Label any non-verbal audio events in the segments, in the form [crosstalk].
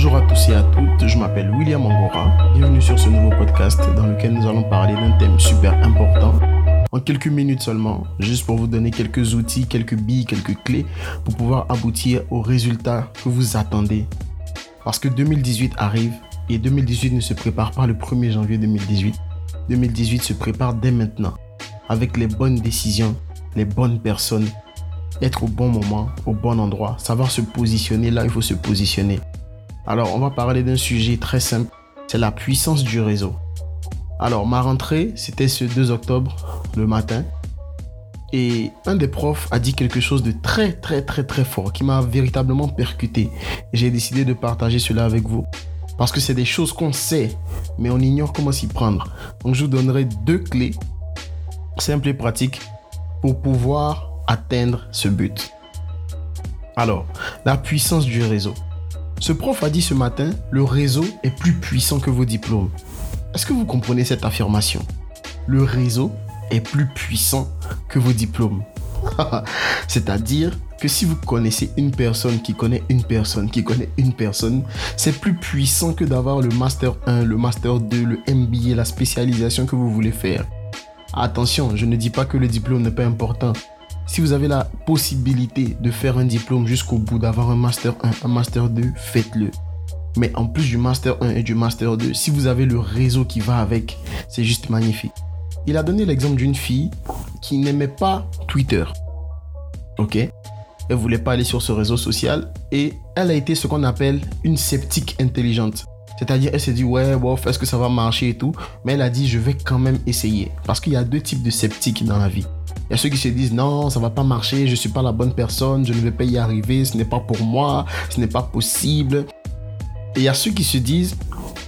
je m'appelle William Angora. Bienvenue sur ce nouveau podcast dans lequel nous allons parler d'un thème super important. En quelques minutes seulement, juste pour vous donner quelques outils, quelques billes, quelques clés pour pouvoir aboutir aux résultats que vous attendez. Parce que 2018 arrive et 2018 ne se prépare pas le 1er janvier 2018. 2018 se prépare dès maintenant avec les bonnes décisions, les bonnes personnes, être au bon moment, au bon endroit, savoir se positionner là il faut se positionner. Alors, on va parler d'un sujet très simple, c'est la puissance du réseau. Alors, ma rentrée, c'était ce 2 octobre, le matin. Et un des profs a dit quelque chose de très, très, très, très fort qui m'a véritablement percuté. J'ai décidé de partager cela avec vous. Parce que c'est des choses qu'on sait, mais on ignore comment s'y prendre. Donc, je vous donnerai deux clés simples et pratiques pour pouvoir atteindre ce but. Alors, la puissance du réseau. Ce prof a dit ce matin, le réseau est plus puissant que vos diplômes. Est-ce que vous comprenez cette affirmation? Le réseau est plus puissant que vos diplômes. [laughs] C'est-à-dire que si vous connaissez une personne qui connaît une personne qui connaît une personne, c'est plus puissant que d'avoir le master 1, le master 2, le MBA, la spécialisation que vous voulez faire. Attention, je ne dis pas que le diplôme n'est pas important. Si vous avez la possibilité de faire un diplôme jusqu'au bout, d'avoir un Master 1, un Master 2, faites-le. Mais en plus du Master 1 et du Master 2, si vous avez le réseau qui va avec, c'est juste magnifique. Il a donné l'exemple d'une fille qui n'aimait pas Twitter. Ok? Elle voulait pas aller sur ce réseau social et elle a été ce qu'on appelle une sceptique intelligente. C'est-à-dire, elle s'est dit, ouais, bon, est-ce que ça va marcher et tout? Mais elle a dit, je vais quand même essayer. Parce qu'il y a deux types de sceptiques dans la vie. Il y a ceux qui se disent non, ça va pas marcher, je suis pas la bonne personne, je ne vais pas y arriver, ce n'est pas pour moi, ce n'est pas possible. Et il y a ceux qui se disent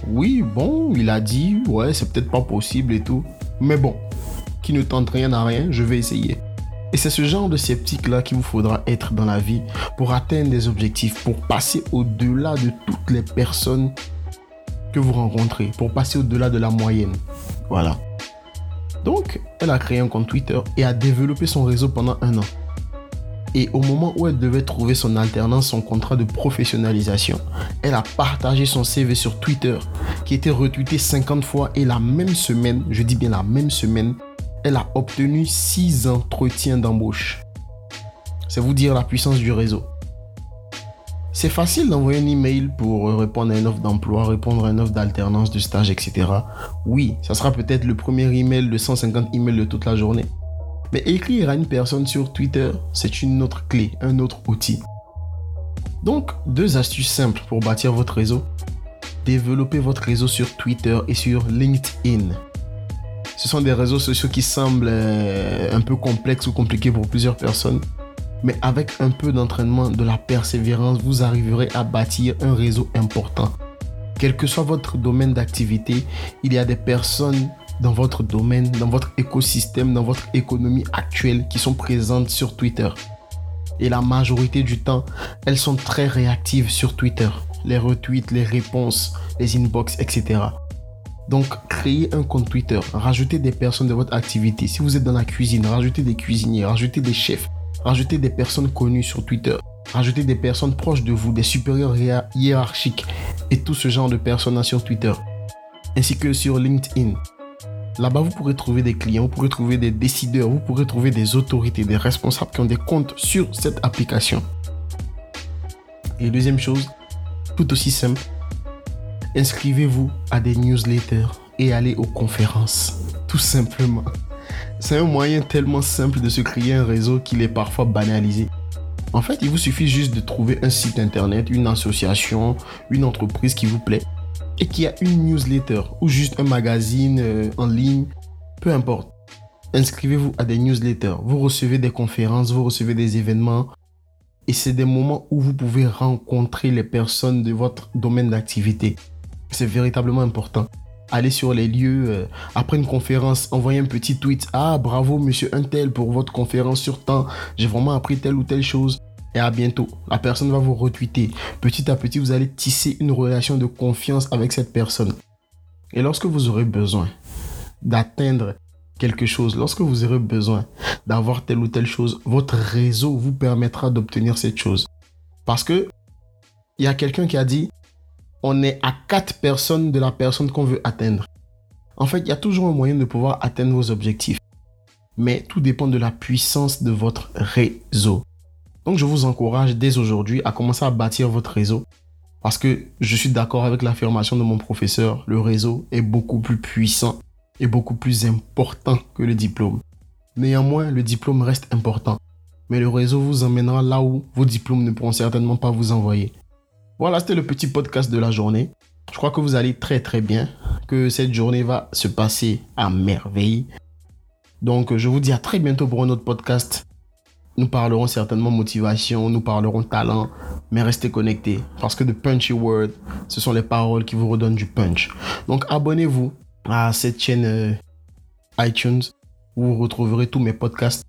oui, bon, il a dit, ouais, c'est peut-être pas possible et tout. Mais bon, qui ne tente rien à rien, je vais essayer. Et c'est ce genre de sceptique-là qu'il vous faudra être dans la vie pour atteindre des objectifs, pour passer au-delà de toutes les personnes que vous rencontrez, pour passer au-delà de la moyenne. Voilà. Donc, elle a créé un compte Twitter et a développé son réseau pendant un an. Et au moment où elle devait trouver son alternance, son contrat de professionnalisation, elle a partagé son CV sur Twitter, qui était retweeté 50 fois. Et la même semaine, je dis bien la même semaine, elle a obtenu 6 entretiens d'embauche. C'est vous dire la puissance du réseau. C'est facile d'envoyer un email pour répondre à une offre d'emploi, répondre à une offre d'alternance, de stage, etc. Oui, ça sera peut-être le premier email de 150 emails de toute la journée. Mais écrire à une personne sur Twitter, c'est une autre clé, un autre outil. Donc, deux astuces simples pour bâtir votre réseau. Développez votre réseau sur Twitter et sur LinkedIn. Ce sont des réseaux sociaux qui semblent euh, un peu complexes ou compliqués pour plusieurs personnes mais avec un peu d'entraînement, de la persévérance, vous arriverez à bâtir un réseau important. Quel que soit votre domaine d'activité, il y a des personnes dans votre domaine, dans votre écosystème, dans votre économie actuelle qui sont présentes sur Twitter. Et la majorité du temps, elles sont très réactives sur Twitter. Les retweets, les réponses, les inbox, etc. Donc, créez un compte Twitter, rajoutez des personnes de votre activité. Si vous êtes dans la cuisine, rajoutez des cuisiniers, rajoutez des chefs, Rajoutez des personnes connues sur Twitter. Rajoutez des personnes proches de vous, des supérieurs hiérarchiques et tout ce genre de personnes sur Twitter. Ainsi que sur LinkedIn. Là-bas, vous pourrez trouver des clients, vous pourrez trouver des décideurs, vous pourrez trouver des autorités, des responsables qui ont des comptes sur cette application. Et deuxième chose, tout aussi simple, inscrivez-vous à des newsletters et allez aux conférences. Tout simplement. C'est un moyen tellement simple de se créer un réseau qu'il est parfois banalisé. En fait, il vous suffit juste de trouver un site internet, une association, une entreprise qui vous plaît et qui a une newsletter ou juste un magazine euh, en ligne, peu importe. Inscrivez-vous à des newsletters, vous recevez des conférences, vous recevez des événements et c'est des moments où vous pouvez rencontrer les personnes de votre domaine d'activité. C'est véritablement important aller sur les lieux euh, après une conférence, envoyer un petit tweet. Ah, bravo, monsieur Untel, pour votre conférence sur temps. J'ai vraiment appris telle ou telle chose. Et à bientôt. La personne va vous retweeter. Petit à petit, vous allez tisser une relation de confiance avec cette personne. Et lorsque vous aurez besoin d'atteindre quelque chose, lorsque vous aurez besoin d'avoir telle ou telle chose, votre réseau vous permettra d'obtenir cette chose. Parce que il y a quelqu'un qui a dit on est à quatre personnes de la personne qu'on veut atteindre. En fait, il y a toujours un moyen de pouvoir atteindre vos objectifs. Mais tout dépend de la puissance de votre réseau. Donc, je vous encourage dès aujourd'hui à commencer à bâtir votre réseau. Parce que je suis d'accord avec l'affirmation de mon professeur, le réseau est beaucoup plus puissant et beaucoup plus important que le diplôme. Néanmoins, le diplôme reste important. Mais le réseau vous emmènera là où vos diplômes ne pourront certainement pas vous envoyer. Voilà, c'était le petit podcast de la journée. Je crois que vous allez très très bien, que cette journée va se passer à merveille. Donc je vous dis à très bientôt pour un autre podcast. Nous parlerons certainement motivation, nous parlerons talent, mais restez connectés parce que de punchy words, ce sont les paroles qui vous redonnent du punch. Donc abonnez-vous à cette chaîne euh, iTunes où vous retrouverez tous mes podcasts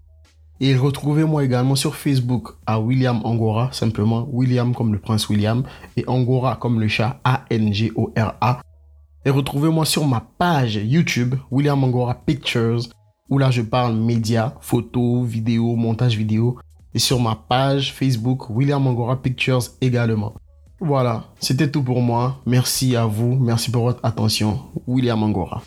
et retrouvez-moi également sur Facebook à William Angora, simplement William comme le prince William et Angora comme le chat A-N-G-O-R-A. Et retrouvez-moi sur ma page YouTube William Angora Pictures où là je parle médias, photos, vidéos, montage vidéo. Et sur ma page Facebook William Angora Pictures également. Voilà, c'était tout pour moi. Merci à vous, merci pour votre attention. William Angora.